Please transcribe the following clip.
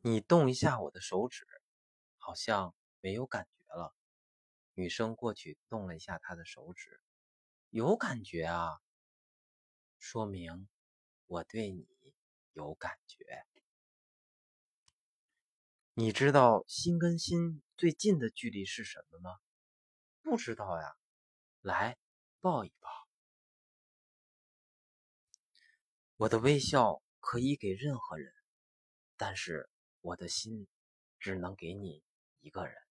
你动一下我的手指，好像没有感觉了。女生过去动了一下他的手指，有感觉啊，说明我对你有感觉。你知道心跟心最近的距离是什么吗？不知道呀，来抱一抱。我的微笑可以给任何人，但是我的心只能给你一个人。